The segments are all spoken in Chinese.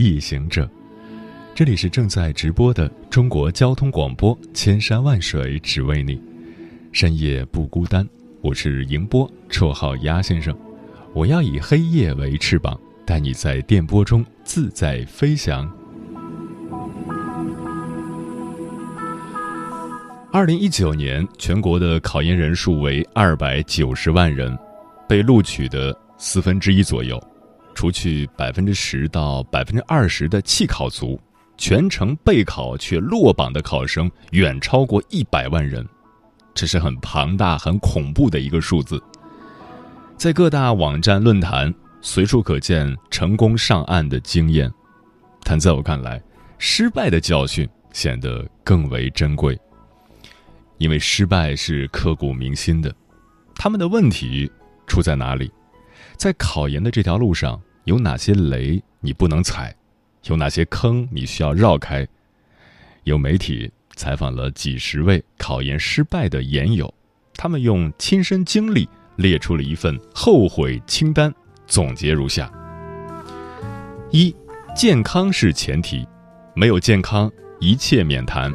各位异行者，这里是正在直播的中国交通广播，千山万水只为你，深夜不孤单。我是迎波，绰号鸭先生。我要以黑夜为翅膀，带你在电波中自在飞翔。二零一九年，全国的考研人数为二百九十万人，被录取的四分之一左右。除去百分之十到百分之二十的弃考族，全程备考却落榜的考生远超过一百万人，这是很庞大、很恐怖的一个数字。在各大网站论坛随处可见成功上岸的经验，但在我看来，失败的教训显得更为珍贵，因为失败是刻骨铭心的。他们的问题出在哪里？在考研的这条路上。有哪些雷你不能踩？有哪些坑你需要绕开？有媒体采访了几十位考研失败的研友，他们用亲身经历列出了一份后悔清单，总结如下：一、健康是前提，没有健康一切免谈；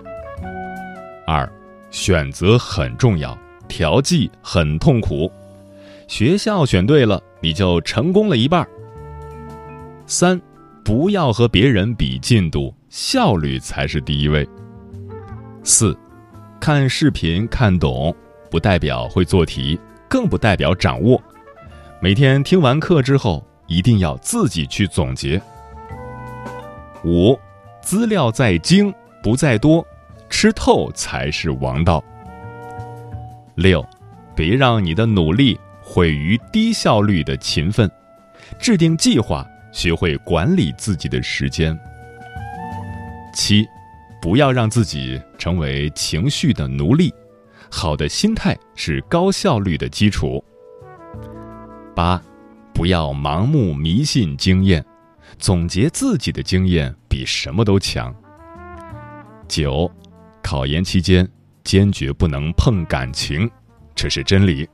二、选择很重要，调剂很痛苦，学校选对了，你就成功了一半。三，不要和别人比进度，效率才是第一位。四，看视频看懂，不代表会做题，更不代表掌握。每天听完课之后，一定要自己去总结。五，资料在精不在多，吃透才是王道。六，别让你的努力毁于低效率的勤奋，制定计划。学会管理自己的时间。七，不要让自己成为情绪的奴隶，好的心态是高效率的基础。八，不要盲目迷信经验，总结自己的经验比什么都强。九，考研期间坚决不能碰感情，这是真理。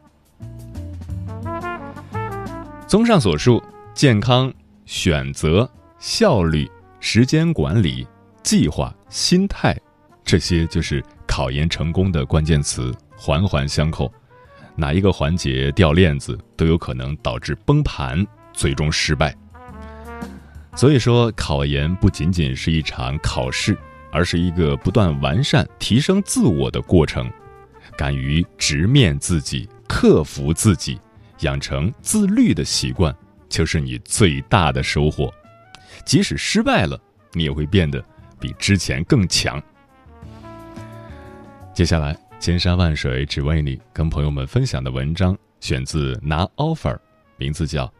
综上所述，健康。选择、效率、时间管理、计划、心态，这些就是考研成功的关键词，环环相扣。哪一个环节掉链子，都有可能导致崩盘，最终失败。所以说，考研不仅仅是一场考试，而是一个不断完善、提升自我的过程。敢于直面自己，克服自己，养成自律的习惯。就是你最大的收获，即使失败了，你也会变得比之前更强。接下来，千山万水只为你，跟朋友们分享的文章选自拿 offer，名字叫《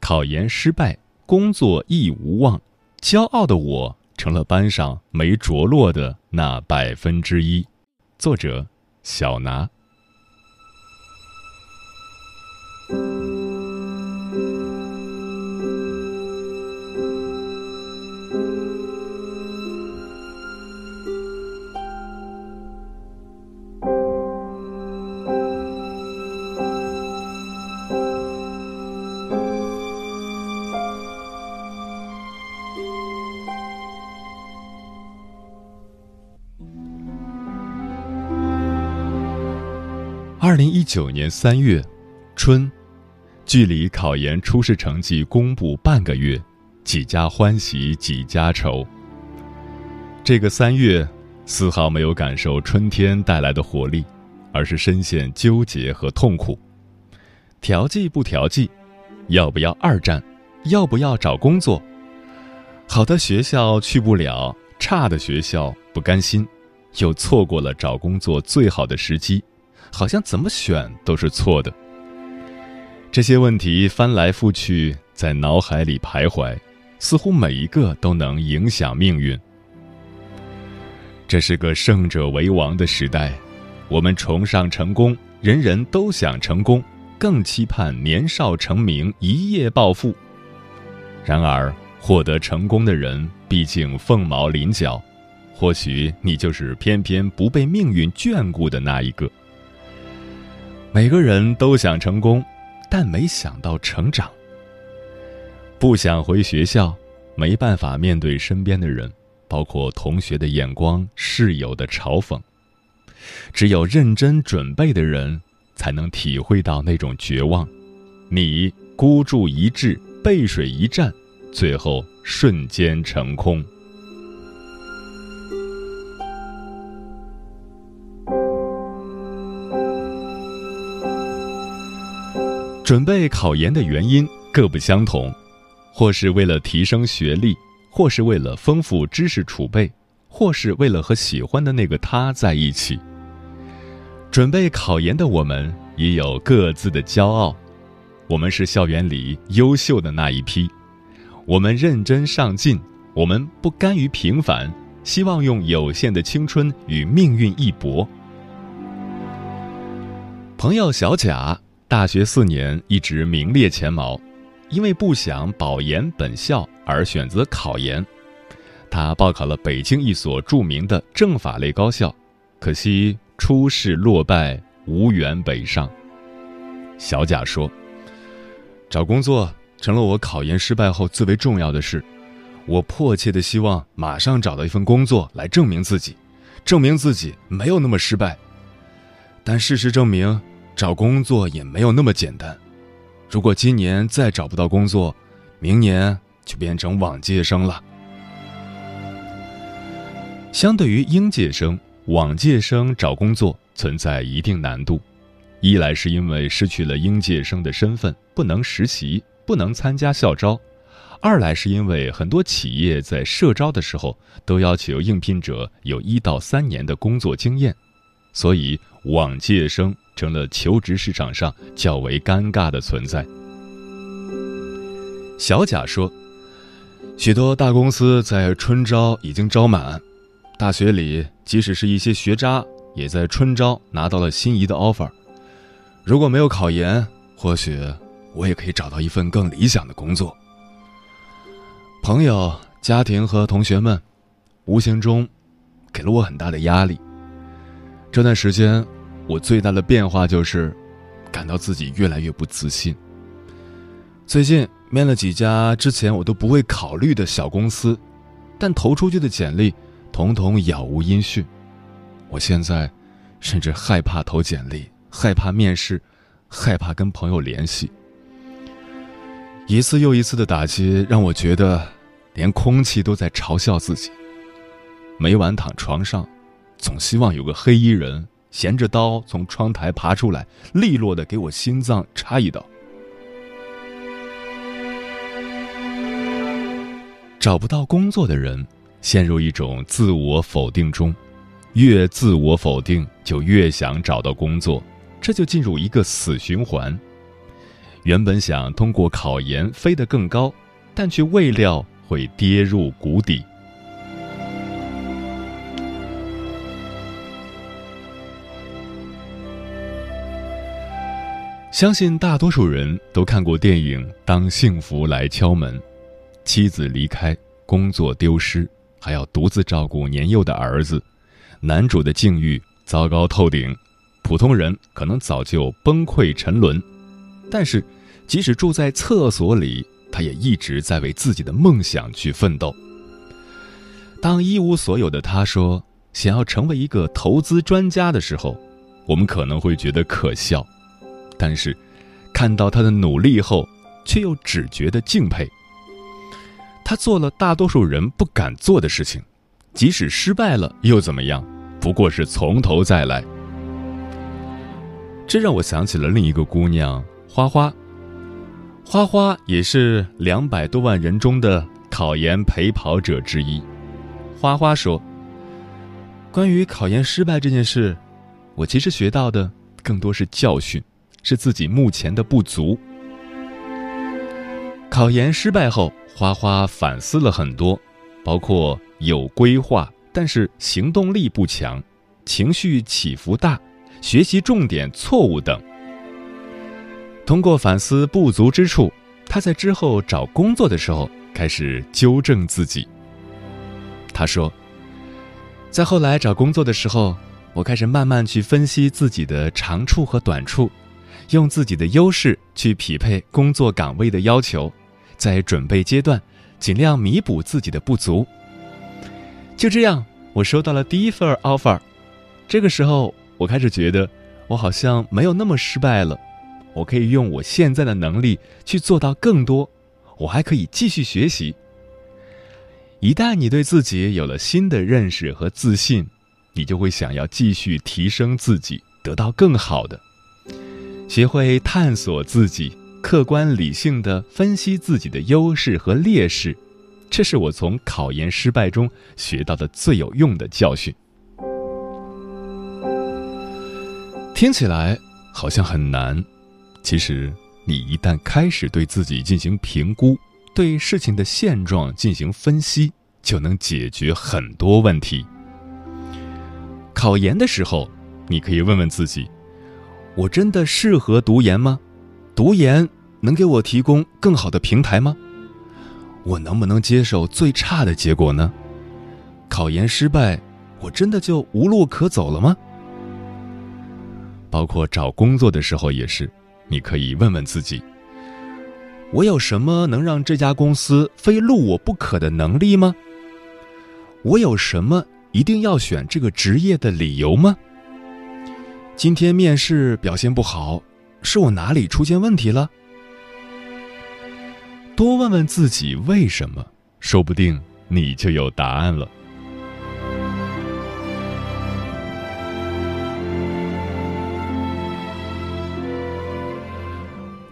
考研失败，工作亦无望》，骄傲的我成了班上没着落的那百分之一。作者小拿。二零一九年三月，春，距离考研初试成绩公布半个月，几家欢喜几家愁。这个三月，丝毫没有感受春天带来的活力，而是深陷纠结和痛苦。调剂不调剂？要不要二战？要不要找工作？好的学校去不了，差的学校不甘心，又错过了找工作最好的时机。好像怎么选都是错的。这些问题翻来覆去在脑海里徘徊，似乎每一个都能影响命运。这是个胜者为王的时代，我们崇尚成功，人人都想成功，更期盼年少成名，一夜暴富。然而，获得成功的人毕竟凤毛麟角，或许你就是偏偏不被命运眷顾的那一个。每个人都想成功，但没想到成长。不想回学校，没办法面对身边的人。包括同学的眼光、室友的嘲讽，只有认真准备的人，才能体会到那种绝望。你孤注一掷，背水一战，最后瞬间成空。准备考研的原因各不相同，或是为了提升学历。或是为了丰富知识储备，或是为了和喜欢的那个他在一起。准备考研的我们也有各自的骄傲，我们是校园里优秀的那一批，我们认真上进，我们不甘于平凡，希望用有限的青春与命运一搏。朋友小贾，大学四年一直名列前茅。因为不想保研本校而选择考研，他报考了北京一所著名的政法类高校，可惜初试落败，无缘北上。小贾说：“找工作成了我考研失败后最为重要的事，我迫切的希望马上找到一份工作来证明自己，证明自己没有那么失败。但事实证明，找工作也没有那么简单。”如果今年再找不到工作，明年就变成往届生了。相对于应届生，往届生找工作存在一定难度。一来是因为失去了应届生的身份，不能实习，不能参加校招；二来是因为很多企业在社招的时候都要求应聘者有一到三年的工作经验，所以往届生。成了求职市场上较为尴尬的存在。小贾说：“许多大公司在春招已经招满，大学里即使是一些学渣，也在春招拿到了心仪的 offer。如果没有考研，或许我也可以找到一份更理想的工作。”朋友、家庭和同学们，无形中给了我很大的压力。这段时间。我最大的变化就是，感到自己越来越不自信。最近面了几家之前我都不会考虑的小公司，但投出去的简历统统杳无音讯。我现在甚至害怕投简历，害怕面试，害怕跟朋友联系。一次又一次的打击让我觉得，连空气都在嘲笑自己。每晚躺床上，总希望有个黑衣人。衔着刀从窗台爬出来，利落的给我心脏插一刀。找不到工作的人，陷入一种自我否定中，越自我否定就越想找到工作，这就进入一个死循环。原本想通过考研飞得更高，但却未料会跌入谷底。相信大多数人都看过电影《当幸福来敲门》，妻子离开，工作丢失，还要独自照顾年幼的儿子，男主的境遇糟糕透顶，普通人可能早就崩溃沉沦，但是，即使住在厕所里，他也一直在为自己的梦想去奋斗。当一无所有的他说想要成为一个投资专家的时候，我们可能会觉得可笑。但是，看到他的努力后，却又只觉得敬佩。他做了大多数人不敢做的事情，即使失败了又怎么样？不过是从头再来。这让我想起了另一个姑娘花花。花花也是两百多万人中的考研陪跑者之一。花花说：“关于考研失败这件事，我其实学到的更多是教训。”是自己目前的不足。考研失败后，花花反思了很多，包括有规划但是行动力不强，情绪起伏大，学习重点错误等。通过反思不足之处，他在之后找工作的时候开始纠正自己。他说，在后来找工作的时候，我开始慢慢去分析自己的长处和短处，用自己的优势去匹配工作岗位的要求。在准备阶段，尽量弥补自己的不足。就这样，我收到了第一份 offer。这个时候，我开始觉得我好像没有那么失败了。我可以用我现在的能力去做到更多，我还可以继续学习。一旦你对自己有了新的认识和自信，你就会想要继续提升自己，得到更好的，学会探索自己。客观理性的分析自己的优势和劣势，这是我从考研失败中学到的最有用的教训。听起来好像很难，其实你一旦开始对自己进行评估，对事情的现状进行分析，就能解决很多问题。考研的时候，你可以问问自己：我真的适合读研吗？读研能给我提供更好的平台吗？我能不能接受最差的结果呢？考研失败，我真的就无路可走了吗？包括找工作的时候也是，你可以问问自己：我有什么能让这家公司非录我不可的能力吗？我有什么一定要选这个职业的理由吗？今天面试表现不好。是我哪里出现问题了？多问问自己为什么，说不定你就有答案了。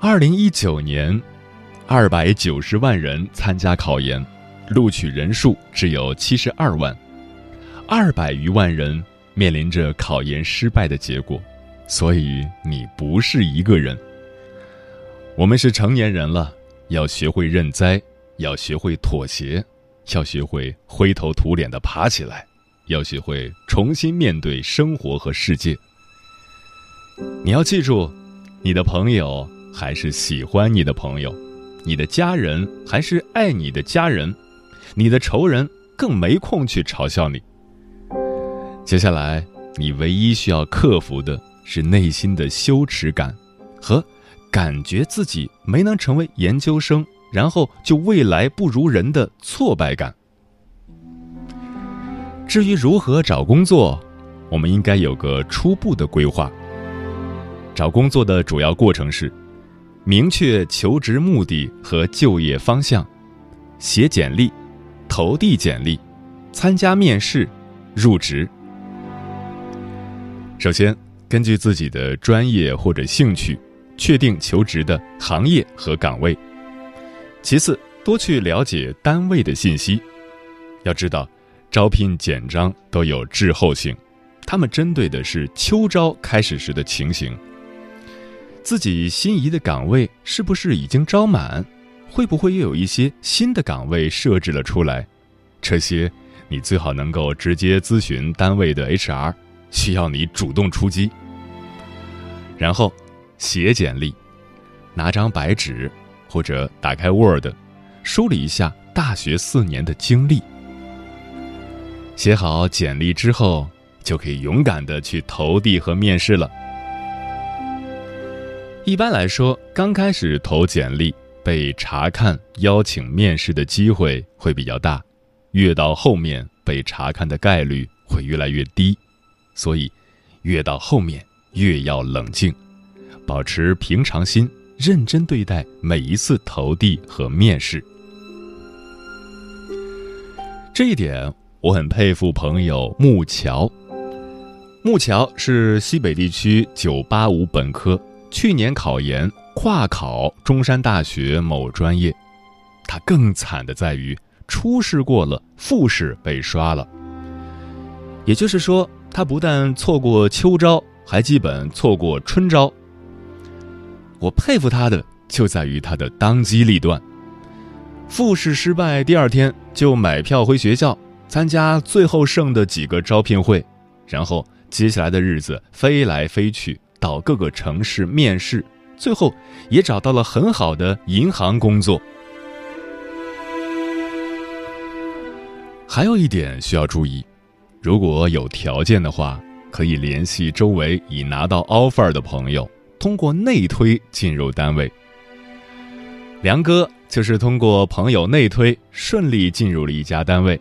二零一九年，二百九十万人参加考研，录取人数只有七十二万，二百余万人面临着考研失败的结果。所以你不是一个人。我们是成年人了，要学会认栽，要学会妥协，要学会灰头土脸的爬起来，要学会重新面对生活和世界。你要记住，你的朋友还是喜欢你的朋友，你的家人还是爱你的家人，你的仇人更没空去嘲笑你。接下来，你唯一需要克服的。是内心的羞耻感，和感觉自己没能成为研究生，然后就未来不如人的挫败感。至于如何找工作，我们应该有个初步的规划。找工作的主要过程是：明确求职目的和就业方向，写简历，投递简历，参加面试，入职。首先。根据自己的专业或者兴趣，确定求职的行业和岗位。其次，多去了解单位的信息。要知道，招聘简章都有滞后性，他们针对的是秋招开始时的情形。自己心仪的岗位是不是已经招满？会不会又有一些新的岗位设置了出来？这些你最好能够直接咨询单位的 HR。需要你主动出击，然后写简历，拿张白纸或者打开 Word，梳理一下大学四年的经历。写好简历之后，就可以勇敢的去投递和面试了。一般来说，刚开始投简历被查看、邀请面试的机会会比较大，越到后面被查看的概率会越来越低。所以，越到后面越要冷静，保持平常心，认真对待每一次投递和面试。这一点我很佩服朋友木桥。木桥是西北地区985本科，去年考研跨考中山大学某专业。他更惨的在于，初试过了，复试被刷了。也就是说。他不但错过秋招，还基本错过春招。我佩服他的就在于他的当机立断，复试失败，第二天就买票回学校参加最后剩的几个招聘会，然后接下来的日子飞来飞去到各个城市面试，最后也找到了很好的银行工作。还有一点需要注意，如果有条件的话，可以联系周围已拿到 offer 的朋友，通过内推进入单位。梁哥就是通过朋友内推顺利进入了一家单位。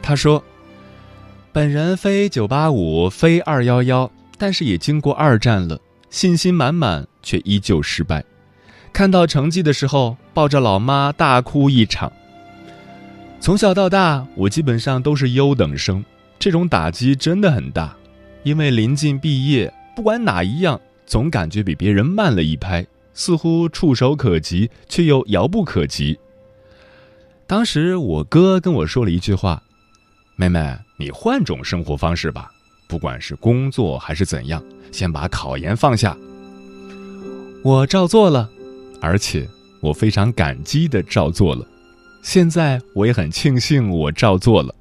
他说：“本人非九八五，非二幺幺，但是也经过二战了，信心满满，却依旧失败。看到成绩的时候，抱着老妈大哭一场。从小到大，我基本上都是优等生，这种打击真的很大，因为临近毕业，不管哪一样，总感觉比别人慢了一拍。”似乎触手可及，却又遥不可及。当时我哥跟我说了一句话：“妹妹，你换种生活方式吧，不管是工作还是怎样，先把考研放下。”我照做了，而且我非常感激的照做了。现在我也很庆幸我照做了。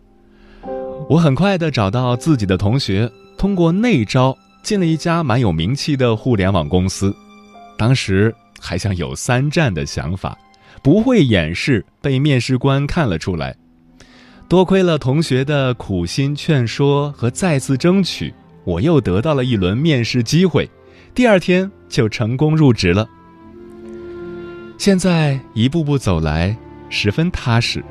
我很快的找到自己的同学，通过内招进了一家蛮有名气的互联网公司。当时还想有三战的想法，不会掩饰，被面试官看了出来。多亏了同学的苦心劝说和再次争取，我又得到了一轮面试机会，第二天就成功入职了。现在一步步走来，十分踏实。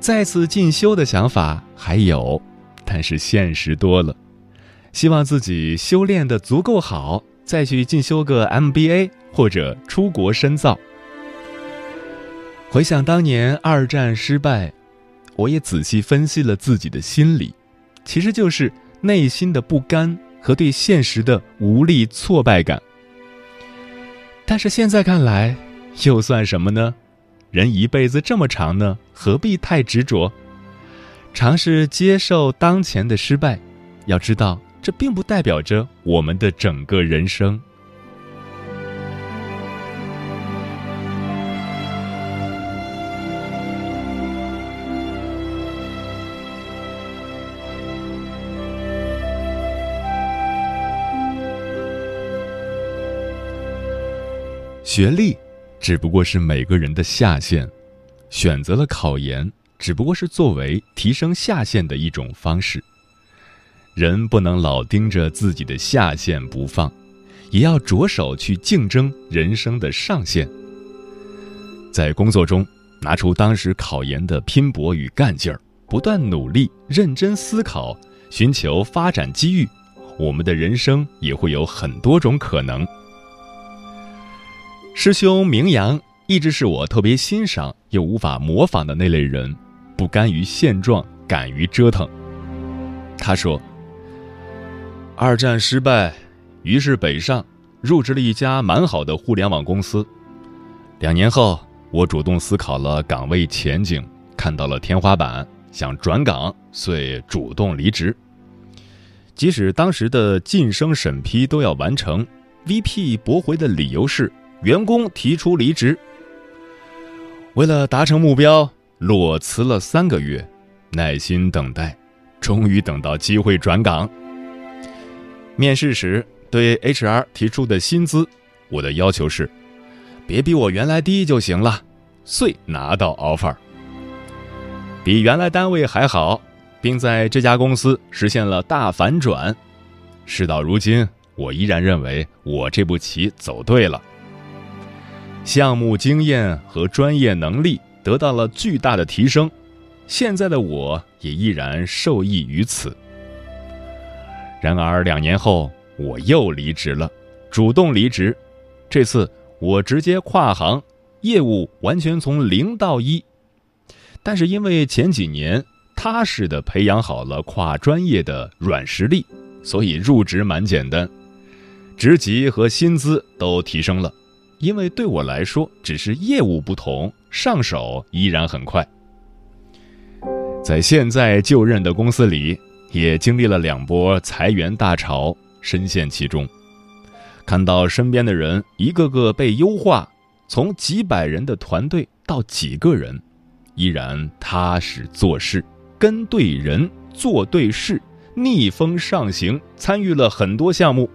再次进修的想法还有，但是现实多了，希望自己修炼的足够好。再去进修个 MBA 或者出国深造。回想当年二战失败，我也仔细分析了自己的心理，其实就是内心的不甘和对现实的无力挫败感。但是现在看来，又算什么呢？人一辈子这么长呢，何必太执着？尝试接受当前的失败，要知道。这并不代表着我们的整个人生。学历只不过是每个人的下限，选择了考研，只不过是作为提升下限的一种方式。人不能老盯着自己的下限不放，也要着手去竞争人生的上限。在工作中，拿出当时考研的拼搏与干劲儿，不断努力、认真思考，寻求发展机遇，我们的人生也会有很多种可能。师兄明阳一直是我特别欣赏又无法模仿的那类人，不甘于现状，敢于折腾。他说。二战失败，于是北上，入职了一家蛮好的互联网公司。两年后，我主动思考了岗位前景，看到了天花板，想转岗，遂主动离职。即使当时的晋升审批都要完成，VP 驳回的理由是员工提出离职。为了达成目标，裸辞了三个月，耐心等待，终于等到机会转岗。面试时对 HR 提出的薪资，我的要求是，别比我原来低就行了。遂拿到 offer，比原来单位还好，并在这家公司实现了大反转。事到如今，我依然认为我这步棋走对了。项目经验和专业能力得到了巨大的提升，现在的我也依然受益于此。然而两年后，我又离职了，主动离职。这次我直接跨行，业务完全从零到一。但是因为前几年踏实的培养好了跨专业的软实力，所以入职蛮简单，职级和薪资都提升了。因为对我来说，只是业务不同，上手依然很快。在现在就任的公司里。也经历了两波裁员大潮，深陷其中，看到身边的人一个个被优化，从几百人的团队到几个人，依然踏实做事，跟对人，做对事，逆风上行，参与了很多项目。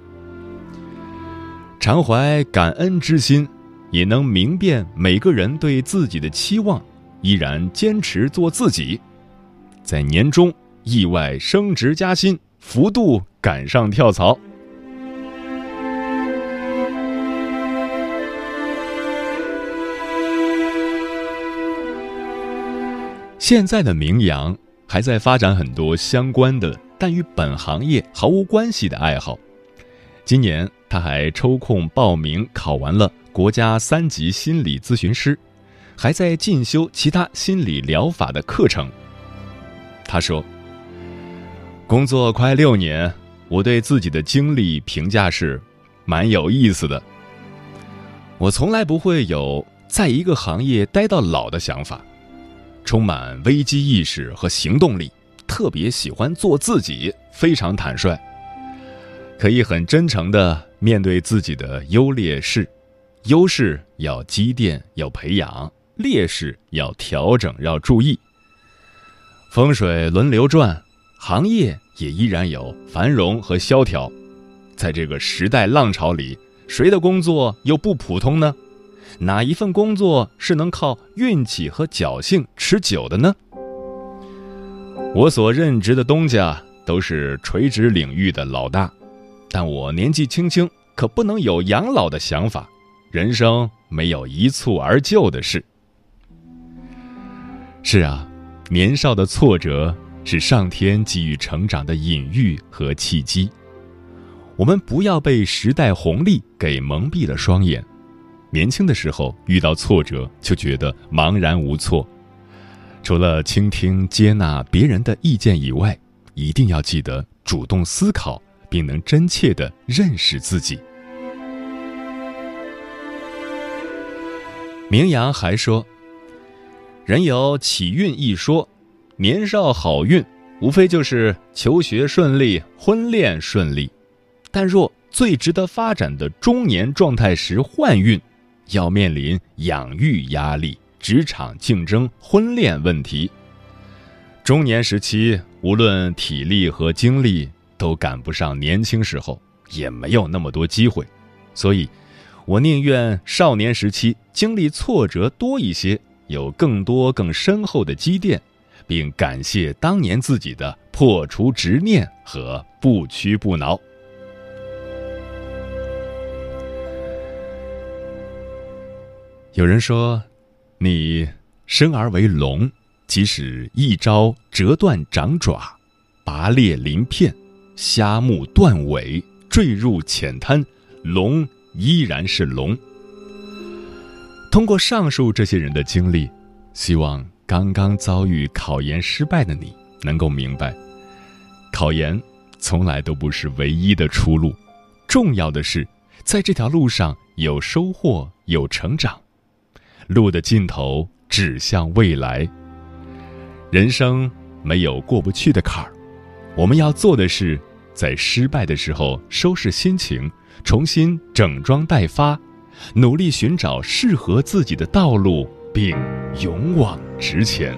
常怀感恩之心，也能明辨每个人对自己的期望，依然坚持做自己，在年终意外升职加薪，幅度赶上跳槽。现在的名扬还在发展很多相关的，但与本行业毫无关系的爱好。今年他还抽空报名考完了国家三级心理咨询师，还在进修其他心理疗法的课程。他说：“工作快六年，我对自己的经历评价是蛮有意思的。我从来不会有在一个行业待到老的想法。”充满危机意识和行动力，特别喜欢做自己，非常坦率，可以很真诚的面对自己的优劣势，优势要积淀要培养，劣势要调整要注意。风水轮流转，行业也依然有繁荣和萧条，在这个时代浪潮里，谁的工作又不普通呢？哪一份工作是能靠运气和侥幸持久的呢？我所任职的东家都是垂直领域的老大，但我年纪轻轻，可不能有养老的想法。人生没有一蹴而就的事。是啊，年少的挫折是上天给予成长的隐喻和契机。我们不要被时代红利给蒙蔽了双眼。年轻的时候遇到挫折就觉得茫然无措，除了倾听接纳别人的意见以外，一定要记得主动思考，并能真切的认识自己。明阳还说：“人有起运一说，年少好运，无非就是求学顺利、婚恋顺利；但若最值得发展的中年状态时换运。”要面临养育压力、职场竞争、婚恋问题。中年时期，无论体力和精力都赶不上年轻时候，也没有那么多机会，所以，我宁愿少年时期经历挫折多一些，有更多更深厚的积淀，并感谢当年自己的破除执念和不屈不挠。有人说，你生而为龙，即使一朝折断掌爪，拔裂鳞片，虾目断尾，坠入浅滩，龙依然是龙。通过上述这些人的经历，希望刚刚遭遇考研失败的你能够明白，考研从来都不是唯一的出路，重要的是在这条路上有收获，有成长。路的尽头指向未来。人生没有过不去的坎儿，我们要做的是，在失败的时候收拾心情，重新整装待发，努力寻找适合自己的道路，并勇往直前。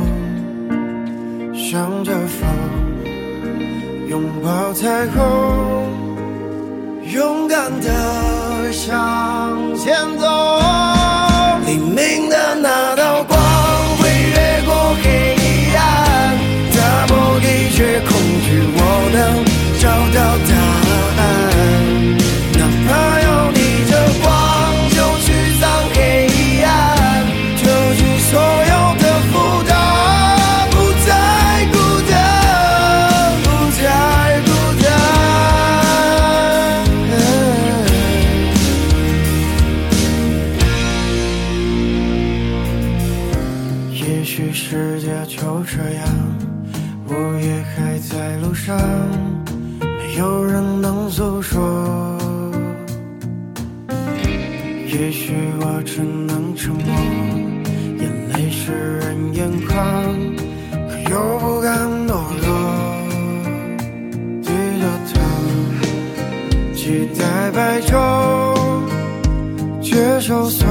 向着风，拥抱彩虹，勇敢的向前。又不甘懦弱低着头期待白昼接受所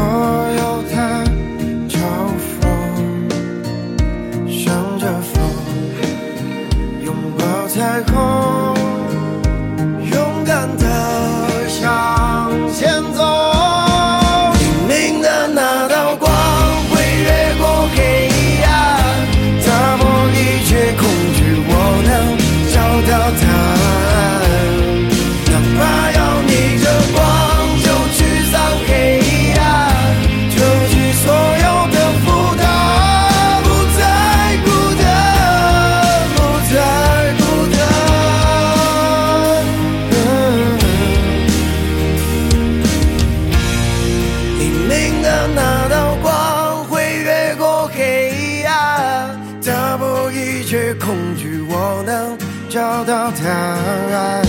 恐惧我能找到答案。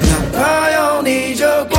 哪怕要逆着光